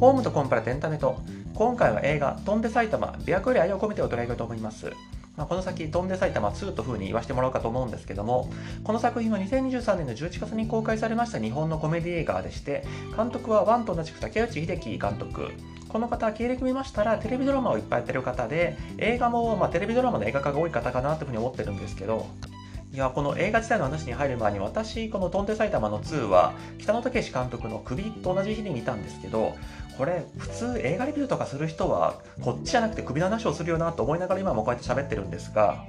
ホームとコンプラエンタメと今回は映画「飛んで埼玉琵琶湖より愛を込めて」を捉えようと思いますまあ、この先、飛んで埼玉2というふうに言わせてもらおうかと思うんですけども、この作品は2023年の11月に公開されました日本のコメディ映画でして、監督は1と同じく竹内秀樹監督。この方、経歴見ましたら、テレビドラマをいっぱいやってる方で、映画も、まあ、テレビドラマの映画化が多い方かなというふうに思ってるんですけど、いや、この映画自体の話に入る前に、私、この飛んで埼玉の2は、北野武監督の首と同じ日に見たんですけど、これ、普通映画レビューとかする人は、こっちじゃなくて首の話をするよなと思いながら今もこうやって喋ってるんですが、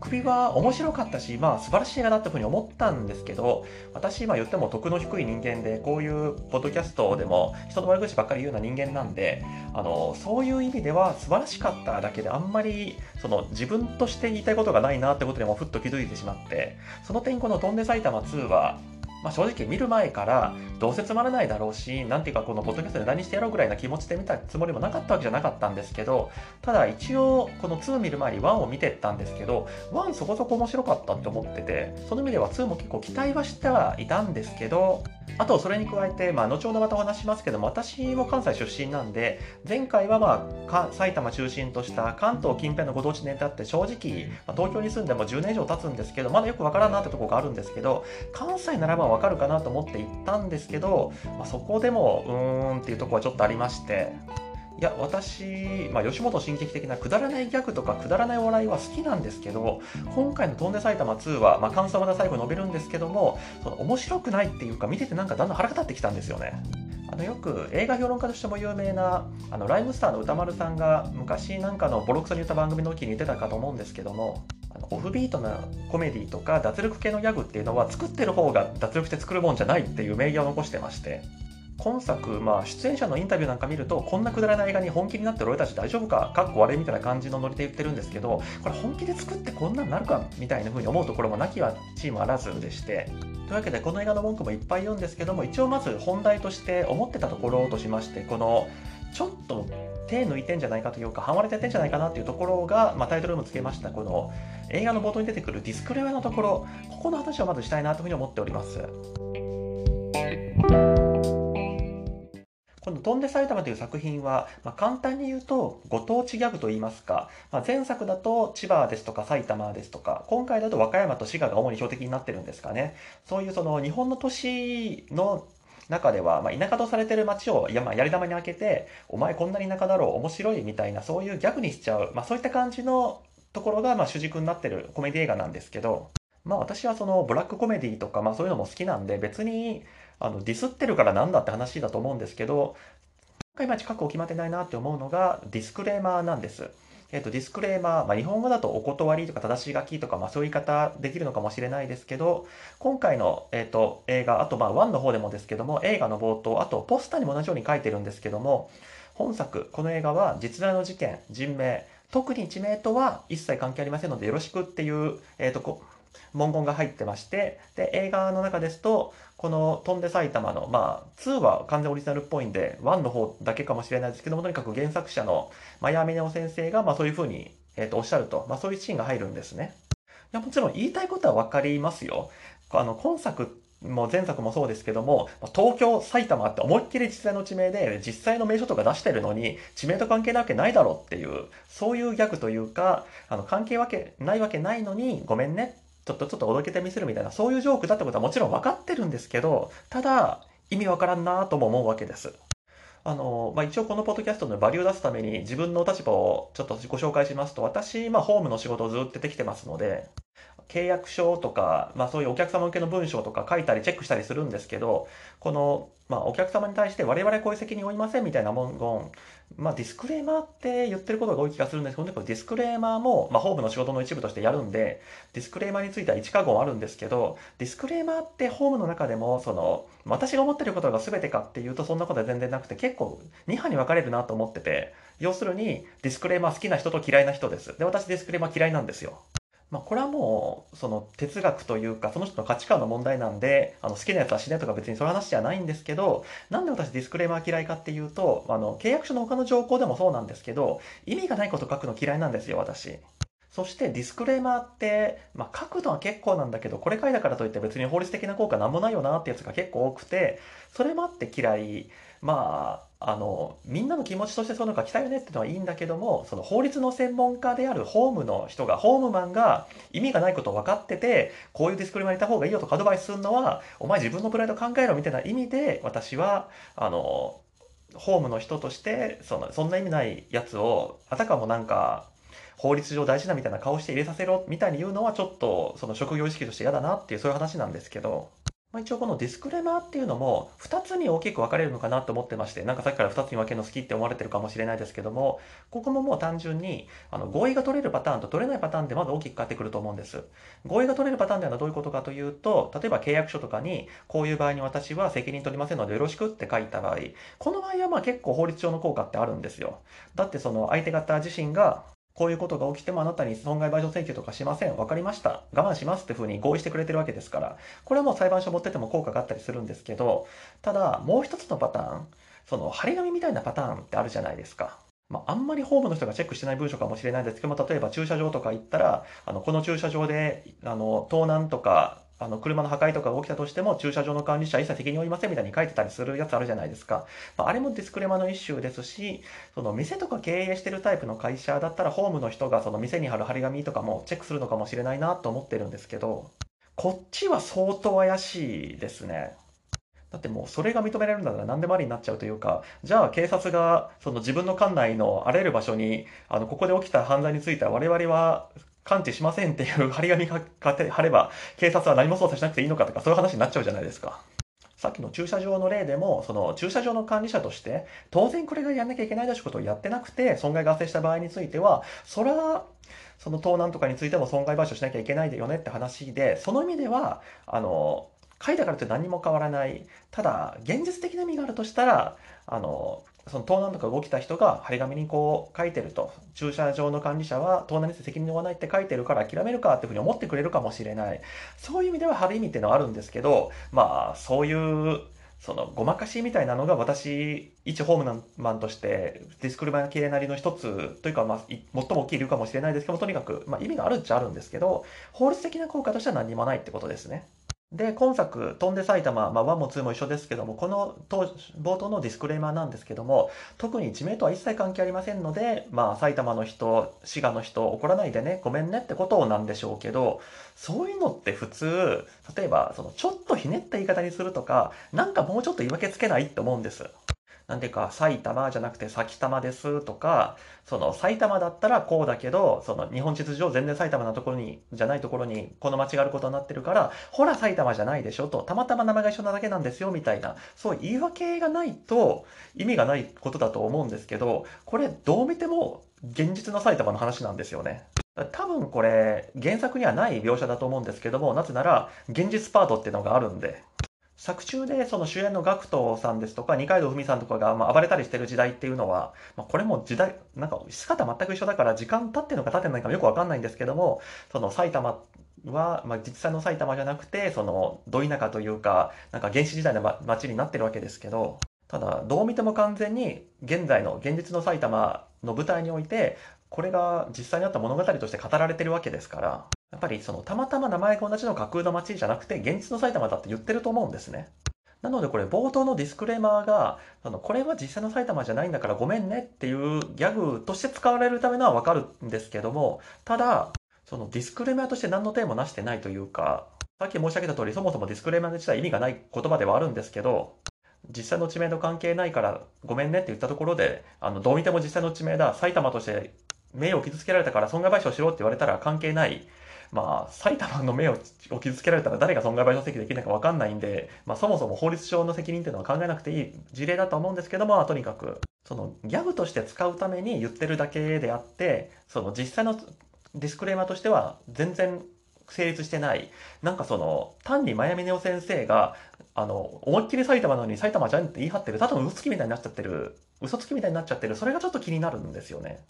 首は面白かったし、まあ素晴らしい映画だってふうに思ったんですけど、私今言っても得の低い人間で、こういうポッドキャストでも人の悪口ばっかり言うような人間なんで、あの、そういう意味では素晴らしかっただけであんまり、その自分として言いたいことがないなってことにもふっと気づいてしまって、その点この飛んで埼玉2は、まあ、正直見る前からどうせつまらないだろうし、なんていうかこのポッドキャストで何してやろうぐらいな気持ちで見たつもりもなかったわけじゃなかったんですけど、ただ一応この2見る前に1を見てったんですけど、1そこそこ面白かったって思ってて、その意味では2も結構期待はしてはいたんですけど、あと、それに加えて、まあ、後ほどまたお話しますけども、私も関西出身なんで、前回はまあ、埼玉中心とした関東近辺のご当地ネタって正直、まあ、東京に住んでも10年以上経つんですけど、まだよくわからんなってとこがあるんですけど、関西ならばわかるかなと思って行ったんですけど、まあ、そこでも、うーんっていうとこはちょっとありまして、いや、私、まあ、吉本新喜劇的なくだらないギャグとかくだらない笑いは好きなんですけど、今回の飛んで埼玉2は、まあ、感想また最後述べるんですけども、その面白くないっていうか、見ててなんかだんだん腹が立ってきたんですよね。あのよく映画評論家としても有名なあのライムスターの歌丸さんが昔なんかのボロクソに言った番組の時に言ってたかと思うんですけどもオフビートなコメディとか脱力系のギャグっていうのは作ってる方が脱力して作るもんじゃないっていう名言を残してまして。今作、まあ、出演者のインタビューなんか見ると、こんなくだらない映画に本気になってる俺たち大丈夫か、かっこ悪いみたいな感じのノリで言ってるんですけど、これ本気で作ってこんなになるかみたいな風に思うところもなきはチームあらずでして、というわけでこの映画の文句もいっぱい言うんですけども、一応まず本題として思ってたところとしまして、このちょっと手抜いてんじゃないかというか、半割れててんじゃないかなっていうところが、まあ、タイトルもつけました、この映画の冒頭に出てくるディスクレアのところ、ここの話をまずしたいなというふうに思っております。この飛んで埼玉という作品は、まあ、簡単に言うと、ご当地ギャグと言いますか、まあ、前作だと千葉ですとか埼玉ですとか、今回だと和歌山と滋賀が主に標的になってるんですかね。そういうその日本の都市の中では、まあ、田舎とされてる街をや,、まあ、やり玉に開けて、お前こんな田舎だろう、面白いみたいな、そういうギャグにしちゃう、まあ、そういった感じのところが、まあ、主軸になってるコメディ映画なんですけど、まあ私はそのブラックコメディとか、まあそういうのも好きなんで、別にあのディスってるからなんだって話だと思うんですけど、今回まち確保決まってないなって思うのがディスクレーマーなんです。えっと、ディスクレーマー、まあ、日本語だとお断りとか正し書きとか、まあ、そういう言い方できるのかもしれないですけど、今回の、えっと、映画、あと、まあ、1の方でもですけども、映画の冒頭、あと、ポスターにも同じように書いてるんですけども、本作、この映画は実在の事件、人名、特に地名とは一切関係ありませんのでよろしくっていう、えっと、文言が入ってまして、で、映画の中ですと、この飛んで埼玉の、まあ、2は完全オリジナルっぽいんで、1の方だけかもしれないですけども、とにかく原作者のマヤミネオ先生が、まあそういうふうに、えっ、ー、と、おっしゃると、まあそういうシーンが入るんですね。いや、もちろん言いたいことはわかりますよ。あの、今作も前作もそうですけども、東京、埼玉って思いっきり実際の地名で、実際の名所とか出してるのに、地名と関係なわけないだろうっていう、そういうギャグというか、あの、関係わけないわけないのに、ごめんねちょっとちょっとおどけてみせるみたいな、そういうジョークだってことはもちろん分かってるんですけど、ただ、意味わからんなとも思うわけです。あの、まあ、一応このポッドキャストのバリューを出すために自分の立場をちょっとご紹介しますと、私、まあ、ホームの仕事をずっとできてますので、契約書とか、まあ、そういうお客様向けの文章とか書いたりチェックしたりするんですけど、この、まあ、お客様に対して我々こういう責任を負いませんみたいな文言、まあ、ディスクレーマーって言ってることが多い気がするんですけど、ディスクレーマーも、まあ、法務の仕事の一部としてやるんで、ディスクレーマーについては一家言あるんですけど、ディスクレーマーって法務の中でも、その、私が思ってることが全てかっていうとそんなことは全然なくて、結構2派に分かれるなと思ってて、要するにディスクレーマー好きな人と嫌いな人です。で、私ディスクレーマー嫌いなんですよ。まあ、これはもう、その哲学というか、その人の価値観の問題なんで、あの、好きなやつは死ねとか別にそういう話じゃないんですけど、なんで私ディスクレーマー嫌いかっていうと、あの、契約書の他の条項でもそうなんですけど、意味がないこと書くの嫌いなんですよ、私。そしてディスクレーマーって、まあ、書くのは結構なんだけど、これ書いたからといって別に法律的な効果なんもないよなってやつが結構多くて、それもあって嫌い。まあ、あの、みんなの気持ちとしてそういうのが来たよねっていうのはいいんだけども、その法律の専門家であるホームの人が、ホームマンが意味がないことを分かってて、こういうディスクレーマー入れた方がいいよとかアドバイスするのは、お前自分のプライド考えろみたいな意味で、私は、あの、ホームの人として、そのそんな意味ないやつを、あたかもなんか、法律上大事なみたいな顔して入れさせろみたいに言うのはちょっとその職業意識として嫌だなっていうそういう話なんですけど、まあ、一応このディスクレマーっていうのも2つに大きく分かれるのかなと思ってましてなんかさっきから2つに分けるの好きって思われてるかもしれないですけどもここももう単純にあの合意が取れるパターンと取れないパターンでまず大きく変わってくると思うんです。合意が取れるパターンではどういうことかというと例えば契約書とかにこういう場合に私は責任取りませんのでよろしくって書いた場合この場合はまあ結構法律上の効果ってあるんですよ。だってその相手方自身がこういうことが起きてもあなたに損害賠償請求とかしません。わかりました。我慢しますってふうに合意してくれてるわけですから、これはもう裁判所持ってても効果があったりするんですけど、ただ、もう一つのパターン、その、張り紙みたいなパターンってあるじゃないですか。まあ、あんまりホームの人がチェックしてない文書かもしれないんですけども、例えば駐車場とか行ったら、あの、この駐車場で、あの、盗難とか、あの車の破壊とかが起きたとしても駐車場の管理者は一切責任を負いませんみたいに書いてたりするやつあるじゃないですか。まあ、あれもディスクレマの一種ですし、その店とか経営してるタイプの会社だったらホームの人がその店に貼る張り紙とかもチェックするのかもしれないなと思ってるんですけど、こっちは相当怪しいですね。だってもうそれが認められるなら何でもありになっちゃうというか、じゃあ警察がその自分の管内のあらゆる場所に、あの、ここで起きた犯罪については我々は感知しませんっていう張り紙が貼れば、警察は何も捜査しなくていいのかとか、そういう話になっちゃうじゃないですか。さっきの駐車場の例でも、その駐車場の管理者として、当然これがやんなきゃいけないでしことをやってなくて、損害が発生した場合については、それは、その盗難とかについても損害賠償しなきゃいけないでよねって話で、その意味では、あの、書いたからって何も変わらない。ただ、現実的な意味があるとしたら、あの、その盗難とか動きた人が張り紙にこう書いてると、駐車場の管理者は盗難に責任を負わないって書いてるから諦めるかっていうふうに思ってくれるかもしれない。そういう意味では張る意味っていうのはあるんですけど、まあ、そういう、そのごまかしみたいなのが私、一ホームマンとしてディスクルマ系なりの一つというか、まあ、最も大きい理由かもしれないですけどとにかく、まあ、意味があるっちゃあるんですけど、法律的な効果としては何もないってことですね。で、今作、飛んで埼玉、まあ、1も2も一緒ですけども、この冒頭のディスクレーマーなんですけども、特に地名とは一切関係ありませんので、まあ、埼玉の人、滋賀の人、怒らないでね、ごめんねってことなんでしょうけど、そういうのって普通、例えば、その、ちょっとひねった言い方にするとか、なんかもうちょっと言い訳つけないって思うんです。なんていうか、埼玉じゃなくて埼玉ですとか、その埼玉だったらこうだけど、その日本地図上全然埼玉のところに、じゃないところにこの町があることになってるから、ほら埼玉じゃないでしょと、たまたま名前が一緒なだけなんですよみたいな、そう言い訳がないと意味がないことだと思うんですけど、これどう見ても現実の埼玉の話なんですよね。多分これ原作にはない描写だと思うんですけども、なぜなら現実パートっていうのがあるんで。作中でその主演の GACKT さんですとか二階堂ふみさんとかがま暴れたりしてる時代っていうのは、まあ、これも時代なんか姿全く一緒だから時間経ってるのか経ってないかもよくわかんないんですけどもその埼玉は、まあ、実際の埼玉じゃなくてそのど田舎というかなんか原始時代の街になってるわけですけどただどう見ても完全に現在の現実の埼玉の舞台においてこれが実際にあった物語として語られてるわけですからやっぱりそのたまたま名前が同じの架空の街じゃなくて現実の埼玉だって言ってると思うんですね。なのでこれ冒頭のディスクレーマーが、あのこれは実際の埼玉じゃないんだからごめんねっていうギャグとして使われるためのはわかるんですけども、ただ、そのディスクレーマーとして何の手もなしてないというか、さっき申し上げた通りそもそもディスクレーマー自体意味がない言葉ではあるんですけど、実際の地名と関係ないからごめんねって言ったところで、あの、どう見ても実際の地名だ、埼玉として名誉を傷つけられたから損害賠償しろって言われたら関係ないまあ、埼玉の目を傷つけられたら誰が損害賠償請求できないか分かんないんで、まあ、そもそも法律上の責任っていうのは考えなくていい事例だと思うんですけども、とにかく、そのギャグとして使うために言ってるだけであって、その実際のディスクレーマーとしては全然成立してない。なんかその、単にマヤミネオ先生が、あの、思いっきり埼玉なのに埼玉じゃんって言い張ってる、ただの嘘つきみたいになっちゃってる、嘘つきみたいになっちゃってる、それがちょっと気になるんですよね。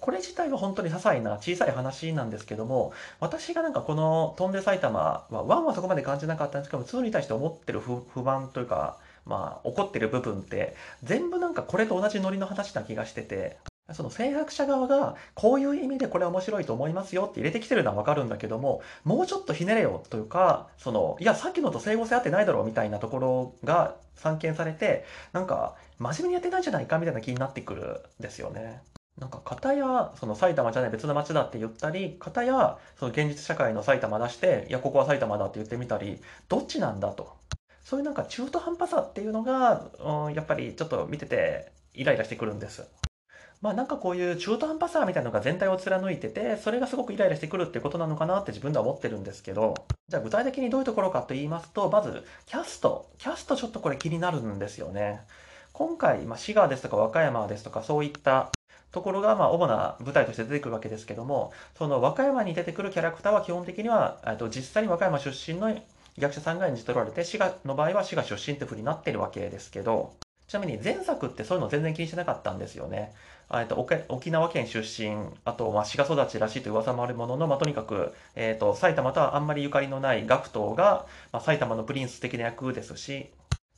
これ自体は本当に些細な小さい話なんですけども私がなんかこの「飛んで埼玉」は1はそこまで感じなかったんですけども2に対して思ってる不不満というかまあ怒ってる部分って全部なんかこれと同じノリの話な気がしててその制作者側がこういう意味でこれ面白いと思いますよって入れてきてるのはわかるんだけども、もうちょっとひねれよというか、その、いや、さっきのと整合性合ってないだろうみたいなところが散見されて、なんか、真面目にやってないんじゃないかみたいな気になってくるんですよね。なんか、片や、その埼玉じゃない別の街だって言ったり、片や、その現実社会の埼玉出して、いや、ここは埼玉だって言ってみたり、どっちなんだと。そういうなんか中途半端さっていうのが、うん、やっぱりちょっと見ててイライラしてくるんです。まあなんかこういう中途半端さみたいなのが全体を貫いてて、それがすごくイライラしてくるってことなのかなって自分では思ってるんですけど、じゃあ具体的にどういうところかと言いますと、まずキャスト。キャストちょっとこれ気になるんですよね。今回、まあ、滋賀ですとか和歌山ですとかそういったところが、まあ、主な舞台として出てくるわけですけども、その和歌山に出てくるキャラクターは基本的には、と実際に和歌山出身の役者さんが演じ取られて、滋賀の場合は滋賀出身ってふうになってるわけですけど、ちなみに前作ってそういうの全然気にしてなかったんですよね。えっと、沖縄県出身、あと、まあ、滋賀育ちらしいという噂もあるものの、まあ、とにかく、えっと、埼玉とはあんまりゆかりのない学徒が、まあ、埼玉のプリンス的な役ですし、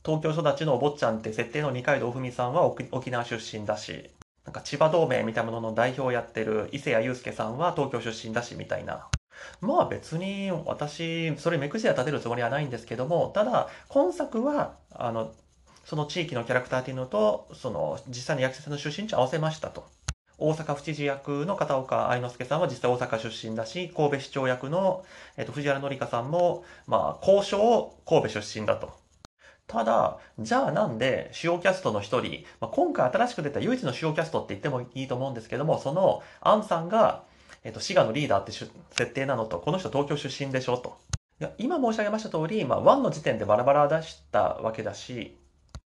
東京育ちのお坊ちゃんって設定の二階堂ふみさんは沖縄出身だし、なんか千葉同盟みたいなものの代表をやってる伊勢谷友介さんは東京出身だしみたいな。まあ別に私、それ目くじら立てるつもりはないんですけども、ただ、今作は、あの、その地域のキャラクターっていうのと、その実際の役者さんの出身地を合わせましたと。大阪府知事役の片岡愛之助さんは実際大阪出身だし、神戸市長役の、えっと、藤原紀香さんも、まあ、交渉神戸出身だと。ただ、じゃあなんで主要キャストの一人、まあ、今回新しく出た唯一の主要キャストって言ってもいいと思うんですけども、そのアンさんが、えっと、滋賀のリーダーって設定なのと、この人東京出身でしょと。いや今申し上げました通り、まあ、1の時点でバラバラ出したわけだし、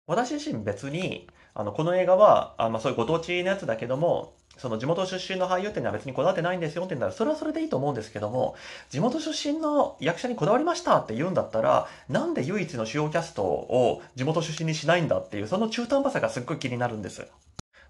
私自身別に、あの、この映画は、あまあ、そういうご当地のやつだけども、その地元出身の俳優っていうのは別にこだわってないんですよって言ったら、それはそれでいいと思うんですけども、地元出身の役者にこだわりましたって言うんだったら、なんで唯一の主要キャストを地元出身にしないんだっていう、その中途半端さがすっごい気になるんです。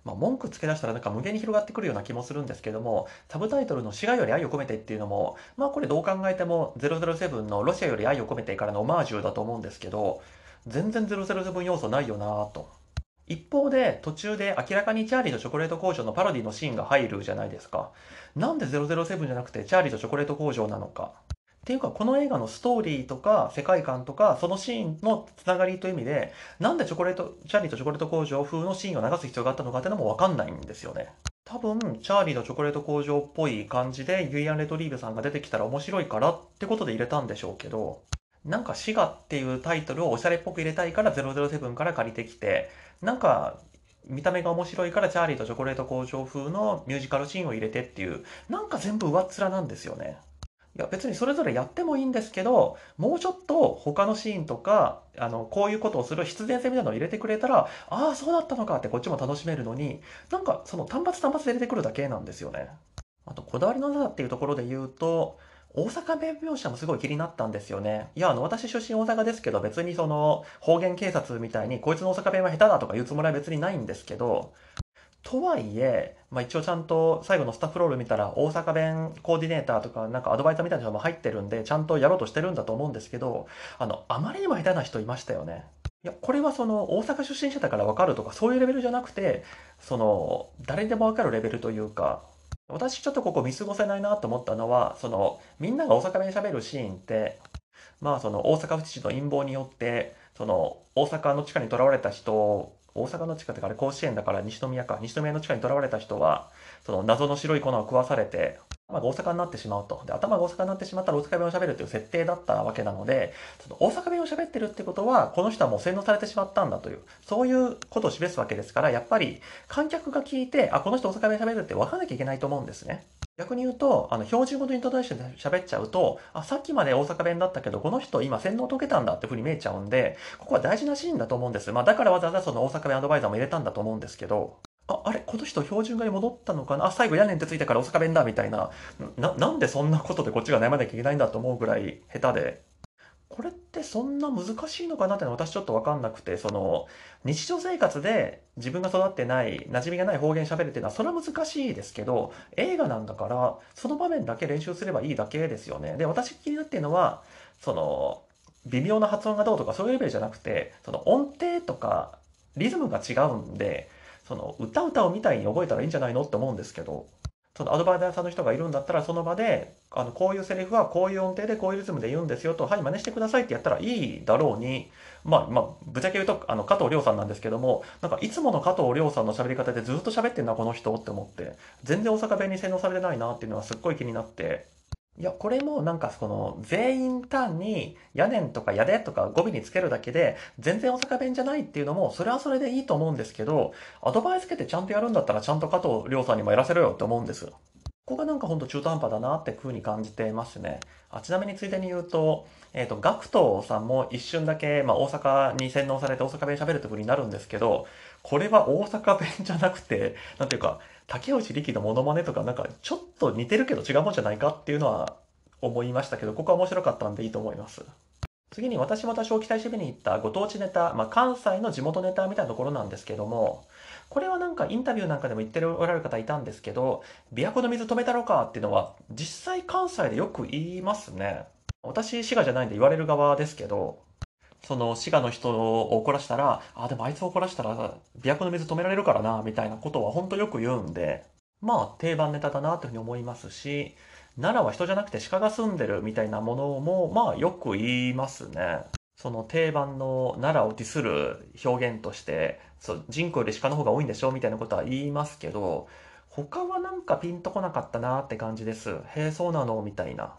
まあ、文句つけ出したらなんか無限に広がってくるような気もするんですけども、サブタイトルの滋賀より愛を込めてっていうのも、まあこれどう考えても007のロシアより愛を込めてからのオマージュだと思うんですけど、全然007要素ないよなぁと。一方で途中で明らかにチャーリーとチョコレート工場のパロディのシーンが入るじゃないですか。なんで007じゃなくてチャーリーとチョコレート工場なのか。っていうか、この映画のストーリーとか世界観とか、そのシーンのつながりという意味で、なんでチョコレート、チャーリーとチョコレート工場風のシーンを流す必要があったのかっていうのもわかんないんですよね。多分、チャーリーとチョコレート工場っぽい感じで、ユイアン・レトリーブさんが出てきたら面白いからってことで入れたんでしょうけど、なんか滋賀っていうタイトルをおしゃれっぽく入れたいから007から借りてきて、なんか見た目が面白いからチャーリーとチョコレート工場風のミュージカルシーンを入れてっていう、なんか全部上っ面なんですよね。いや別にそれぞれやってもいいんですけど、もうちょっと他のシーンとか、あの、こういうことをする必然性みたいなのを入れてくれたら、ああ、そうだったのかってこっちも楽しめるのに、なんかその単発単発で入れてくるだけなんですよね。あと、こだわりのなさっていうところで言うと、大阪弁描写もすごい気になったんですよね。いや、あの、私出身大阪ですけど、別にその、方言警察みたいに、こいつの大阪弁は下手だとか言うつもりは別にないんですけど、とはいえ、まあ一応ちゃんと最後のスタッフロール見たら大阪弁コーディネーターとかなんかアドバイザーみたいな人も入ってるんでちゃんとやろうとしてるんだと思うんですけど、あの、あまりにも下手な人いましたよね。いや、これはその大阪出身者だからわかるとかそういうレベルじゃなくて、その、誰でもわかるレベルというか、私ちょっとここ見過ごせないなと思ったのは、その、みんなが大阪弁喋るシーンって、まあその大阪府知事の陰謀によって、その大阪の地下にとらわれた人大阪の地下ってあれ甲子園だから西宮か。西宮の地下にとらわれた人は、その謎の白い粉を食わされて、頭が大阪になってしまうと。で、頭が大阪になってしまったら大阪弁を喋るという設定だったわけなので、その大阪弁を喋ってるってことは、この人はもう洗脳されてしまったんだという、そういうことを示すわけですから、やっぱり観客が聞いて、あ、この人大阪弁喋るって分かんなきゃいけないと思うんですね。逆に言うと、あの、標準語とイントネーションで喋っちゃうと、あ、さっきまで大阪弁だったけど、この人今洗脳解けたんだって風に見えちゃうんで、ここは大事なシーンだと思うんです。まあ、だからわざわざその大阪弁アドバイザーも入れたんだと思うんですけど、あ、あれこの人標準語に戻ったのかな？あ、最後屋根ってついたから大阪弁だみたいな。な、なんでそんなことでこっちが悩まなきゃいけないんだと思うぐらい下手で。これってそんな難しいのかなってのは私ちょっとわかんなくて、その、日常生活で自分が育ってない、馴染みがない方言喋るっていうのは、それは難しいですけど、映画なんだから、その場面だけ練習すればいいだけですよね。で、私気になってるのは、その、微妙な発音がどうとかそういうレベルじゃなくて、その音程とかリズムが違うんで、その歌歌うみたいに覚えたらいいんじゃないのって思うんですけど、そのアドバイザーさんの人がいるんだったら、その場で、あの、こういうセリフはこういう音程でこういうリズムで言うんですよと、はい、真似してくださいってやったらいいだろうに、まあ、まあ、ぶっちゃけ言うと、あの、加藤亮さんなんですけども、なんかいつもの加藤亮さんの喋り方でずっと喋ってんな、この人って思って、全然大阪弁に洗脳されてないなっていうのはすっごい気になって、いや、これもなんかその、全員単に、屋根とかやでとか語尾につけるだけで、全然大阪弁じゃないっていうのも、それはそれでいいと思うんですけど、アドバイスつけてちゃんとやるんだったら、ちゃんと加藤亮さんにもやらせろよって思うんです。ここがなんかほんと中途半端だなって風に感じてますね。あちなみについでに言うと、えっ、ー、と、ガクトさんも一瞬だけ、まあ、大阪に洗脳されて大阪弁喋るって風になるんですけど、これは大阪弁じゃなくて、なんていうか、竹内力のモノマネとかなんかちょっと似てるけど違うもんじゃないかっていうのは思いましたけど、ここは面白かったんでいいと思います。次に私また小期待しみに行ったご当地ネタ、まあ、関西の地元ネタみたいなところなんですけども、これはなんかインタビューなんかでも言っておられる方いたんですけど、琵琶湖の水止めたろかっていうのは実際関西でよく言いますね。私、滋賀じゃないんで言われる側ですけど、その滋賀の人を怒らしたら、あ、でもあいつを怒らしたら琵琶湖の水止められるからな、みたいなことは本当よく言うんで、まあ定番ネタだなというふうに思いますし、奈良は人じゃなくて鹿が住んでるみたいなものも、まあよく言いますね。その定番の奈良をディスる表現として、そう人口より鹿の方が多いんでしょうみたいなことは言いますけど、他はなんかピンとこなかったなって感じです。へえ、そうなのみたいな。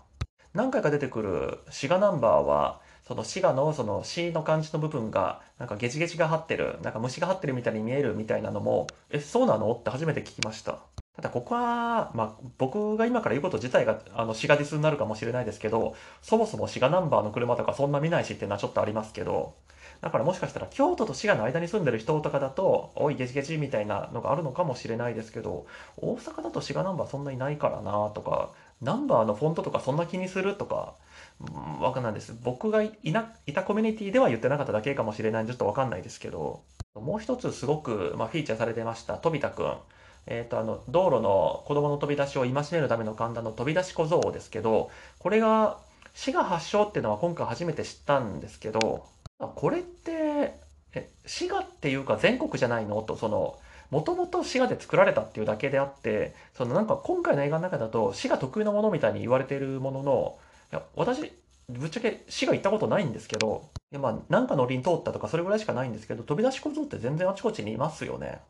何回か出てくる滋賀ナンバーは、その滋賀のその詩の漢字の部分が、なんかゲチゲチが張ってる、なんか虫が張ってるみたいに見えるみたいなのも、え、そうなのって初めて聞きました。ただここは、まあ、僕が今から言うこと自体が、あの、シガディスになるかもしれないですけど、そもそも滋賀ナンバーの車とかそんな見ないしっていうのはちょっとありますけど、だからもしかしたら京都と滋賀の間に住んでる人とかだと、おいゲチゲチみたいなのがあるのかもしれないですけど、大阪だと滋賀ナンバーそんなにないからなとか、ナンバーのフォントとかそんな気にするとか、うん、わかんないです。僕がいないたコミュニティでは言ってなかっただけかもしれないんでちょっとわかんないですけど、もう一つすごく、まあ、フィーチャーされてました、飛田くん。え、ー、と、あの、道路の子供の飛び出しを戒めるための神田の飛び出し小僧ですけど、これが滋賀発祥っていうのは今回初めて知ったんですけど、これって、え、滋賀っていうか全国じゃないの？と、その、もともと滋賀で作られたっていうだけであって、そのなんか今回の映画の中だと滋賀特有のものみたいに言われてるものの、いや、私、ぶっちゃけ滋賀行ったことないんですけど、いやまあ、なんかの輪通ったとかそれぐらいしかないんですけど、飛び出し小僧って全然あちこちにいますよね。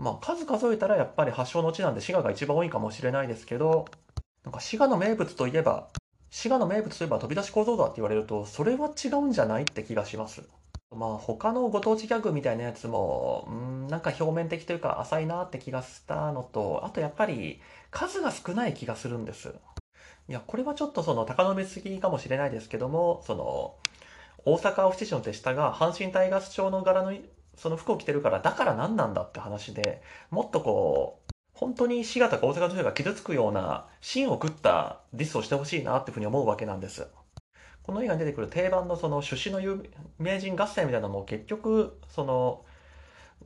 まあ、数数えたらやっぱり発祥の地なんで滋賀が一番多いかもしれないですけど、なんか滋賀の名物といえば、滋賀の名物といえば飛び出し構造だって言われると、それは違うんじゃないって気がします。まあ他のご当地ギャグみたいなやつも、うん、なんか表面的というか浅いなって気がしたのと、あとやっぱり数が少ない気がするんです。いや、これはちょっとその高の目すぎかもしれないですけども、その、大阪府知事の手下が阪神タイガース町の柄のその服を着てるから、だから何なんだって話で、もっとこう、本当に滋賀とか大阪の人が傷つくような、芯を食ったディスをしてほしいなっていうふうに思うわけなんです。この映画に出てくる定番のその出資の有名人合戦みたいなのも結局、その、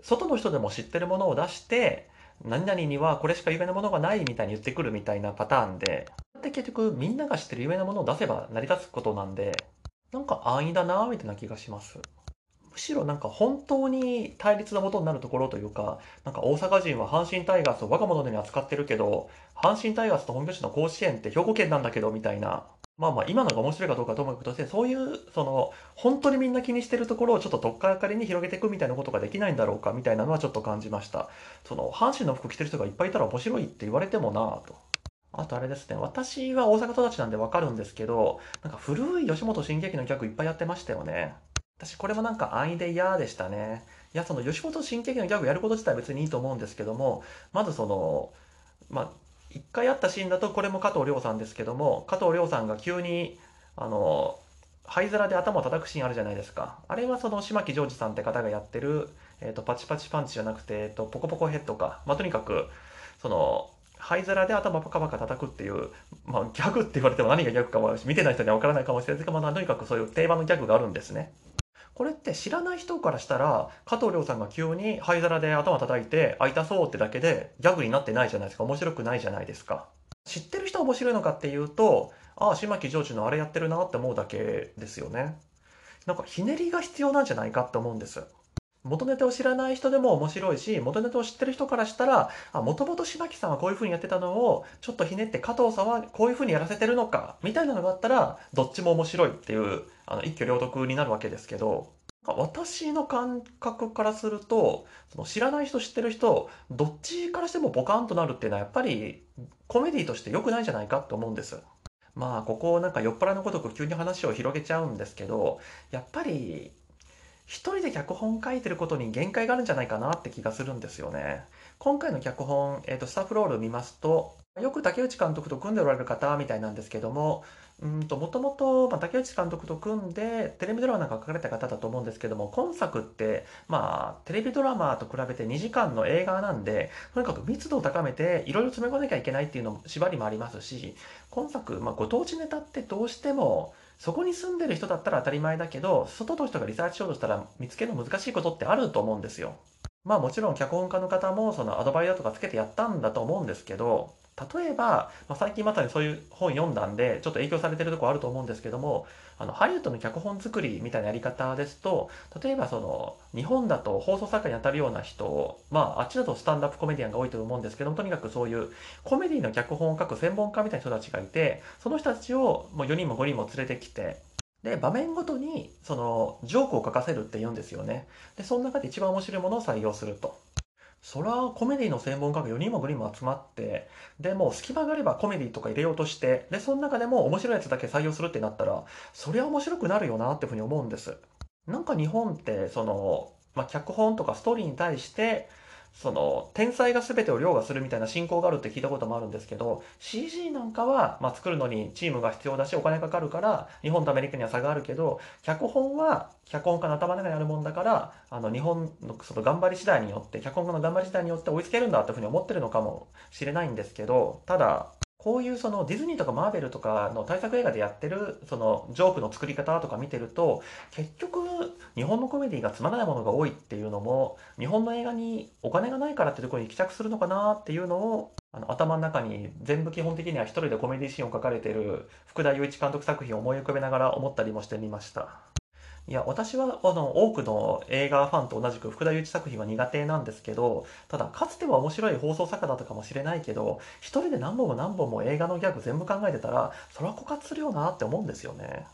外の人でも知ってるものを出して、何々にはこれしか有名なものがないみたいに言ってくるみたいなパターンで、で結局みんなが知ってる有名なものを出せば成り立つことなんで、なんか安易だなみたいな気がします。むしろなんか本当に対立のもとになるところというか、なんか大阪人は阪神タイガースを我が物のように扱ってるけど、阪神タイガースと本拠地の甲子園って兵庫県なんだけど、みたいな。まあまあ今のが面白いかどうかともかくとして、そういう、その、本当にみんな気にしてるところをちょっととっかかりに広げていくみたいなことができないんだろうか、みたいなのはちょっと感じました。その、阪神の服着てる人がいっぱいいたら面白いって言われてもなぁと。あとあれですね、私は大阪育ちなんでわかるんですけど、なんか古い吉本新喜劇の客いっぱいやってましたよね。私これもなんか安易で嫌でしたね。いや、その吉本新喜劇のギャグやること自体別にいいと思うんですけども、まずその、まあ、一回あったシーンだと、これも加藤亮さんですけども、加藤亮さんが急に、あの、灰皿で頭を叩くシーンあるじゃないですか。あれはその島木ジョージさんって方がやってる、えっ、ー、と、パチパチパンチじゃなくて、えっ、ー、と、ポコポコヘッドか。まあ、とにかく、その、灰皿で頭パカパカ叩くっていう、まあ、ギャグって言われても何がギャグかは見てない人には分からないかもしれないですけど、まあ、とにかくそういう定番のギャグがあるんですね。これって知らない人からしたら、加藤亮さんが急に灰皿で頭叩いて、会いたそうってだけでギャグになってないじゃないですか。面白くないじゃないですか。知ってる人面白いのかっていうと、ああ、島木ジョージのあれやってるなって思うだけですよね。なんかひねりが必要なんじゃないかって思うんです。元ネタを知らない人でも面白いし、元ネタを知ってる人からしたら、あ、もともと島木さんはこういう風にやってたのを、ちょっとひねって加藤さんはこういう風にやらせてるのか、みたいなのがあったら、どっちも面白いっていう、あの、一挙両得になるわけですけど、私の感覚からすると、その知らない人知ってる人、どっちからしてもボカンとなるっていうのはやっぱりコメディとして良くないんじゃないかと思うんです。まあ、ここなんか酔っ払いのごとく急に話を広げちゃうんですけど、やっぱり一人で脚本書いてることに限界があるんじゃないかなって気がするんですよね。今回の脚本、えっ、ー、と、スタッフロール見ますと、よく竹内監督と組んでおられる方みたいなんですけども、うんと、もともと、まあ、竹内監督と組んで、テレビドラマなんか書かれた方だと思うんですけども、今作って、まあ、テレビドラマと比べて2時間の映画なんで、とにかく密度を高めて、いろいろ詰め込まなきゃいけないっていうのも縛りもありますし、今作、まあ、ご当地ネタってどうしても、そこに住んでる人だったら当たり前だけど、外の人がリサーチしようとしたら見つけるの難しいことってあると思うんですよ。まあもちろん脚本家の方もそのアドバイザーとかつけてやったんだと思うんですけど、例えば、まあ、最近まさにそういう本読んだんで、ちょっと影響されてるとこあると思うんですけども、あの、ハリウッドの脚本作りみたいなやり方ですと、例えばその、日本だと放送作家に当たるような人、まあ、あっちだとスタンダップコメディアンが多いと思うんですけども、とにかくそういうコメディの脚本を書く専門家みたいな人たちがいて、その人たちをもう4人も5人も連れてきて、で、場面ごとに、その、ジョークを書かせるって言うんですよね。で、その中で一番面白いものを採用すると。それはコメディの専門家が4人も5人も集まって、で、もう隙間があればコメディとか入れようとして、で、その中でも面白いやつだけ採用するってなったら、そりゃ面白くなるよなっていうふうに思うんです。なんか日本って、その、まあ、脚本とかストーリーに対して、その、天才が全てを凌駕するみたいな進行があるって聞いたこともあるんですけど、CG なんかは、まあ、作るのにチームが必要だし、お金かかるから、日本とアメリカには差があるけど、脚本は、脚本家の頭の中にあるもんだから、あの、日本のその頑張り次第によって、脚本家の頑張り次第によって追いつけるんだっていうふうに思ってるのかもしれないんですけど、ただ、こういうそのディズニーとかマーベルとかの大作映画でやってるそのジョークの作り方とか見てると結局日本のコメディがつまらないものが多いっていうのも日本の映画にお金がないからってところに帰着するのかなっていうのをあの頭の中に全部基本的には一人でコメディシーンを書かれてる福田雄一監督作品を思い浮かべながら思ったりもしてみました。いや、私は、あの、多くの映画ファンと同じく福田雄一作品は苦手なんですけど、ただ、かつては面白い放送作家だったかもしれないけど、一人で何本も何本も映画のギャグ全部考えてたら、それは枯渇するよなって思うんですよね。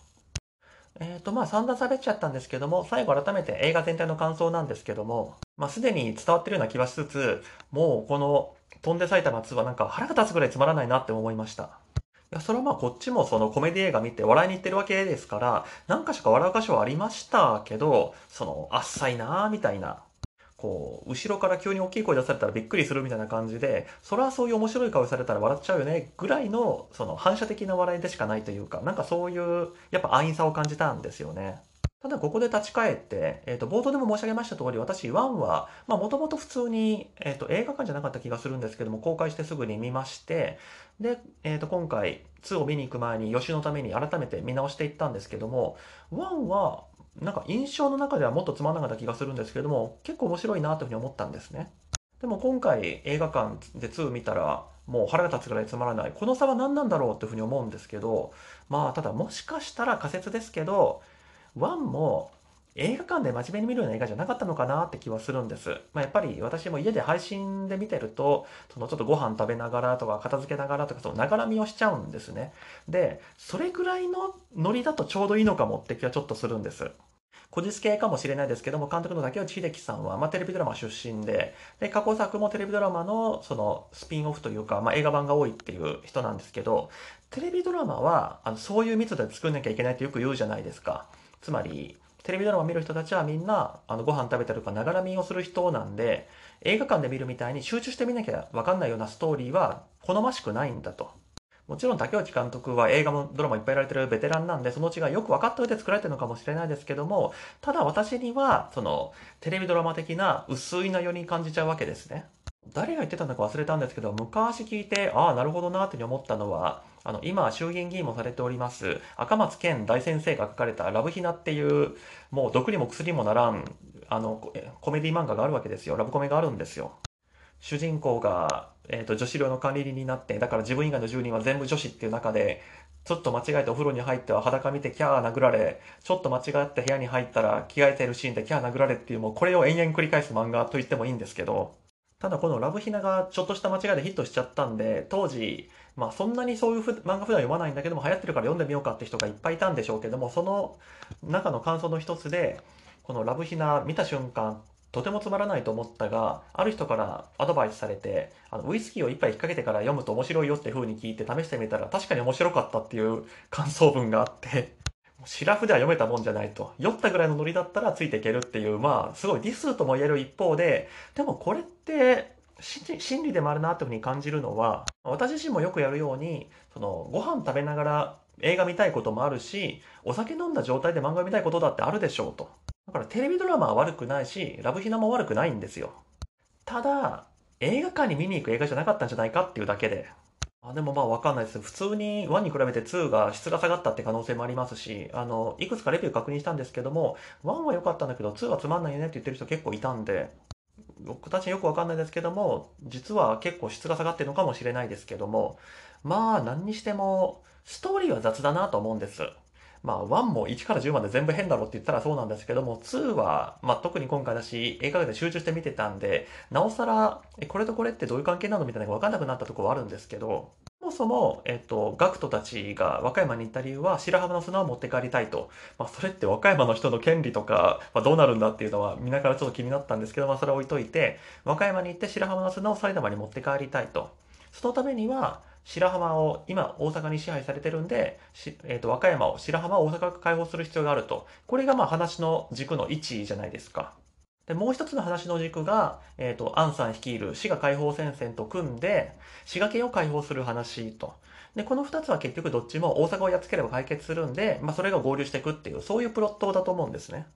えっ、ー、と、まあ、散々喋っちゃったんですけども、最後改めて映画全体の感想なんですけども、まあ、すでに伝わってるような気はしつつ、もうこの、飛んで埼玉2はなんか腹が立つぐらいつまらないなって思いました。いや、それはまあこっちもそのコメディ映画見て笑いに行ってるわけですから、何かしか笑う箇所はありましたけど、その、あっさいなーみたいな。こう、後ろから急に大きい声出されたらびっくりするみたいな感じで、それはそういう面白い顔されたら笑っちゃうよね、ぐらいの、その反射的な笑いでしかないというか、なんかそういう、やっぱ安易さを感じたんですよね。ただここで立ち返って、えっ、ー、と、冒頭でも申し上げました通り、私、1は、まあ、もともと普通に、えっ、ー、と、映画館じゃなかった気がするんですけども、公開してすぐに見まして、で、えっ、ー、と、今回、2を見に行く前に予習のために改めて見直していったんですけども、1は、なんか印象の中ではもっとつまんなかった気がするんですけれども、結構面白いなというふうに思ったんですね。でも今回映画館で2見たら、もう腹が立つぐらいつまらない。この差は何なんだろうというふうに思うんですけど、まあ、ただもしかしたら仮説ですけど、1も映画館で真面目に見るような映画じゃなかったのかなって気はするんです。まあ、やっぱり私も家で配信で見てると、そのちょっとご飯食べながらとか片付けながらとか、そのながら見をしちゃうんですね。で、それぐらいのノリだとちょうどいいのかもって気はちょっとするんです。古実系かもしれないですけども、監督の竹内秀樹さんは、まあ、テレビドラマ出身で、で、過去作もテレビドラマの、その、スピンオフというか、まあ、映画版が多いっていう人なんですけど、テレビドラマは、あの、そういう密度で作んなきゃいけないってよく言うじゃないですか。つまり、テレビドラマ見る人たちはみんな、あの、ご飯食べたりとか、ながら見をする人なんで、映画館で見るみたいに集中して見なきゃわかんないようなストーリーは好ましくないんだと。もちろん竹内監督は映画もドラマいっぱいやられてるベテランなんで、その違いよく分かった上で作られてるのかもしれないですけども、ただ私には、その、テレビドラマ的な薄い内容に感じちゃうわけですね。誰が言ってたのか忘れたんですけど、昔聞いて、ああ、なるほどな、って思ったのは、あの、今、衆議院議員もされております、赤松健大先生が書かれたラブヒナっていう、もう毒にも薬にもならん、あの、コメディ漫画があるわけですよ。ラブコメがあるんですよ。主人公が、えっ、ー、と、女子寮の管理人になって、だから自分以外の10人は全部女子っていう中で、ちょっと間違えてお風呂に入っては裸見てキャー殴られ、ちょっと間違って部屋に入ったら着替えてるシーンでキャー殴られっていうもうこれを延々繰り返す漫画と言ってもいいんですけど、ただこのラブヒナがちょっとした間違いでヒットしちゃったんで、当時、まあそんなにそういう漫画普段読まないんだけども流行ってるから読んでみようかって人がいっぱいいたんでしょうけども、その中の感想の一つで、このラブヒナ見た瞬間、とてもつまらないと思ったが、ある人からアドバイスされて、あのウイスキーを一杯引っ掛けてから読むと面白いよって風に聞いて試してみたら確かに面白かったっていう 感想文があって、シラフでは読めたもんじゃないと。酔ったぐらいのノリだったらついていけるっていう、まあ、すごいディスとも言える一方で、でもこれって、心理でもあるなっていうふうに感じるのは、私自身もよくやるように、その、ご飯食べながら映画見たいこともあるし、お酒飲んだ状態で漫画見たいことだってあるでしょうと。だからテレビドラマは悪くないし、ラブヒナも悪くないんですよ。ただ、映画館に見に行く映画じゃなかったんじゃないかっていうだけで。あでもまあわかんないです。普通に1に比べて2が質が下がったって可能性もありますし、あの、いくつかレビュー確認したんですけども、1は良かったんだけど2はつまんないよねって言ってる人結構いたんで、僕たちよくわかんないですけども、実は結構質が下がってるのかもしれないですけども、まあ何にしても、ストーリーは雑だなと思うんです。まあ、1も1から10まで全部変だろって言ったらそうなんですけども、2は、まあ、特に今回だし、映画で集中して見てたんで、なおさら、これとこれってどういう関係なのみたいなのが分かんなくなったとこはあるんですけど、もそも、えっと、ガクトたちが和歌山に行った理由は、白浜の砂を持って帰りたいと。まあ、それって和歌山の人の権利とかはどうなるんだっていうのは、見ながらちょっと気になったんですけど、まあ、それは置いといて、和歌山に行って白浜の砂を埼玉に持って帰りたいと。そのためには、白浜を今大阪に支配されてるんで、えーと、和歌山を白浜を大阪が開放する必要があるとこれがまあ話の軸の位置じゃないですかでもう一つの話の軸が、えーと、アンさん率いる滋賀解放戦線と組んで滋賀県を解放する話と。でこの2つは結局どっちも大阪をやっつければ解決するんで、まあ、それが合流していくっていうそういうプロットだと思うんですね。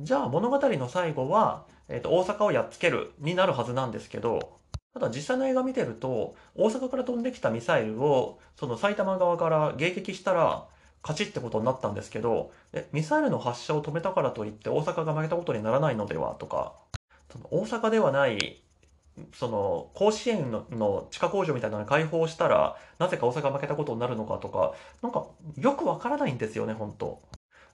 じゃあ物語の最後は、えーと大阪をやっつけるになるはずなんですけどただ実際の映画見てると、大阪から飛んできたミサイルを、その埼玉側から迎撃したら、勝ちってことになったんですけど、え、ミサイルの発射を止めたからといって大阪が負けたことにならないのではとか、その大阪ではない、その甲子園の地下工場みたいなのに開放したら、なぜか大阪が負けたことになるのかとか、なんかよくわからないんですよね、本当。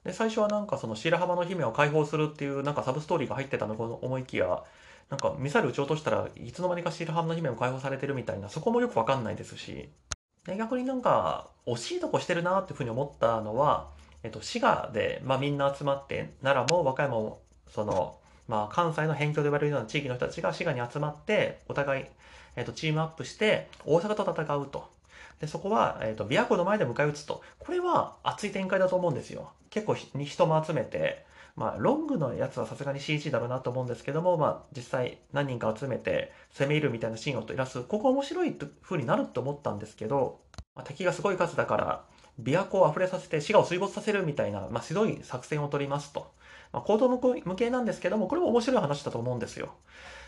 で、最初はなんかその白浜の姫を解放するっていうなんかサブストーリーが入ってたのと思いきや、なんかミサイル撃ち落としたらいつの間にか白浜の姫も解放されてるみたいな、そこもよくわかんないですし、逆になんか惜しいとこしてるなっていうふうに思ったのは、えっと、滋賀で、まあ、みんな集まって、奈良も和歌山も、その、まあ、関西の辺境と呼ばれるような地域の人たちが滋賀に集まって、お互い、えっと、チームアップして、大阪と戦うと。で、そこは、えっと、琵琶湖の前で迎え撃つと。これは熱い展開だと思うんですよ。結構人も集めて、まあ、ロングのやつはさすがに CG だろうなと思うんですけども、まあ、実際何人か集めて攻め入るみたいなシーンをいらす、ここ面白い風になると思ったんですけど、まあ、敵がすごい数だから、琵琶湖を溢れさせて滋賀を水没させるみたいな、まあ、ひどい作戦を取りますと。まあ、行動向けなんですけども、これも面白い話だと思うんですよ。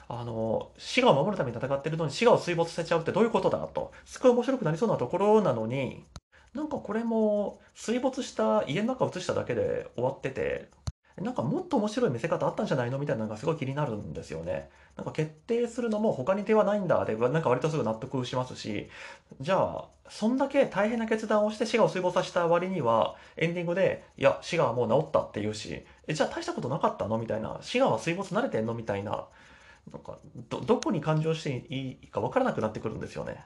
あの、滋賀を守るために戦ってるのに滋賀を水没させちゃうってどういうことだと。すごい面白くなりそうなところなのに、なんかこれも水没した家の中を映しただけで終わってて、なんかもっと面白い見せ方あったんじゃないのみたいなのがすごい気になるんですよね。なんか決定するのも他に手はないんだで、なんか割とすぐ納得しますし、じゃあ、そんだけ大変な決断をして滋賀を水没させた割には、エンディングで、いや、滋賀はもう治ったって言うし、え、じゃあ大したことなかったのみたいな、滋賀は水没慣れてんのみたいな、なんか、ど、どこに感情していいか分からなくなってくるんですよね。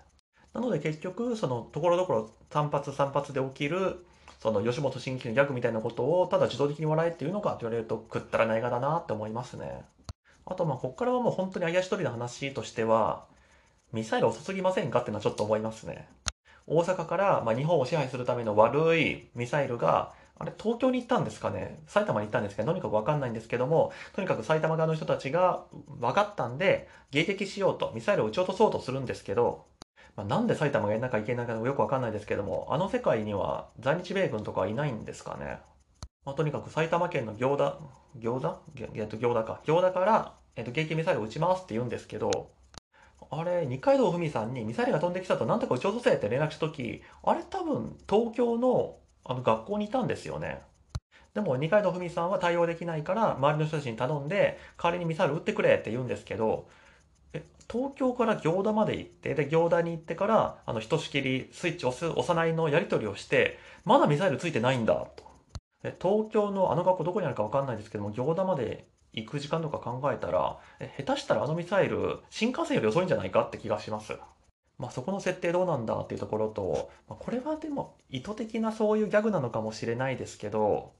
なので結局、その、ところどころ単発散発で起きる、その吉本新喜劇のギャグみたいなことをただ自動的に笑えっていうのかって言われるとくったらな映画だなって思いますね。あとまあこっからはもう本当にあやしとりの話としてはミサイル遅すぎませんかっていうのはちょっと思いますね。大阪からま日本を支配するための悪いミサイルがあれ東京に行ったんですかね？埼玉に行ったんですけどとにかくわかんないんですけどもとにかく埼玉側の人たちが分かったんで迎撃しようとミサイルを撃ち落とそうとするんですけどまあ、なんで埼玉がやんなきゃいけないかよくわかんないですけども、あの世界には在日米軍とかはいないんですかね？まあ、とにかく埼玉県の行田、行田えっと、行田か。行田から、えっと、迎撃ミサイルを撃ちますって言うんですけど、あれ、二階堂ふみさんにミサイルが飛んできたとなんとか撃ち落とせって連絡したとき、あれ多分東京のあの学校にいたんですよね。でも二階堂ふみさんは対応できないから周りの人たちに頼んで代わりにミサイル撃ってくれって言うんですけど、東京から行田まで行ってで行田に行ってからあのひとしきりスイッチ押す押さないのやり取りをしてまだミサイルついてないんだと。え東京のあの学校どこにあるか分かんないですけども行田まで行く時間とか考えたらえ下手したらあのミサイル新幹線より遅いんじゃないか？って気がします。まあ、そこの設定どうなんだ？っていうところと、まあ、これはでも意図的なそういうギャグなのかもしれないですけど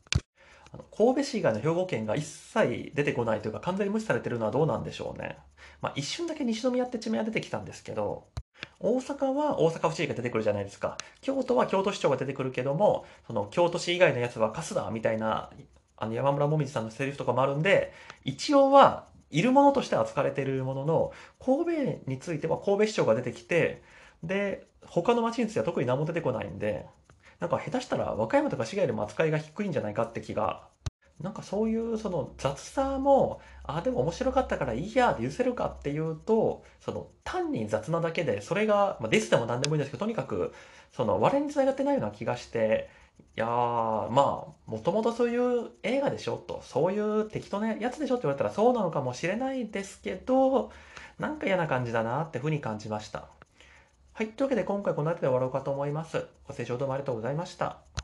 神戸市以外の兵庫県が一切出てこないというか完全に無視されてるのはどうなんでしょうね。まあ、一瞬だけ西宮って地名は出てきたんですけど大阪は大阪府知事が出てくるじゃないですか京都は京都市長が出てくるけどもその京都市以外のやつはカスだみたいなあの山村もみじさんのセリフとかもあるんで一応はいるものとして扱われているものの神戸については神戸市長が出てきてで他の町については特に何も出てこないんでなんか下手したら和歌山とか滋賀よりも扱いが低いんじゃないかって気がなんかそういうその雑さもああでも面白かったからいいやって許せるかっていうとその単に雑なだけでそれが、まあ、ディスでも何でもいいんですけどとにかくその我につながってないような気がしていやーまあもともとそういう映画でしょとそういう適当なやつでしょって言われたらそうなのかもしれないですけどなんか嫌な感じだなってふうに感じました。はい。というわけで今回この辺りで終わろうかと思います。ご清聴どうもありがとうございました。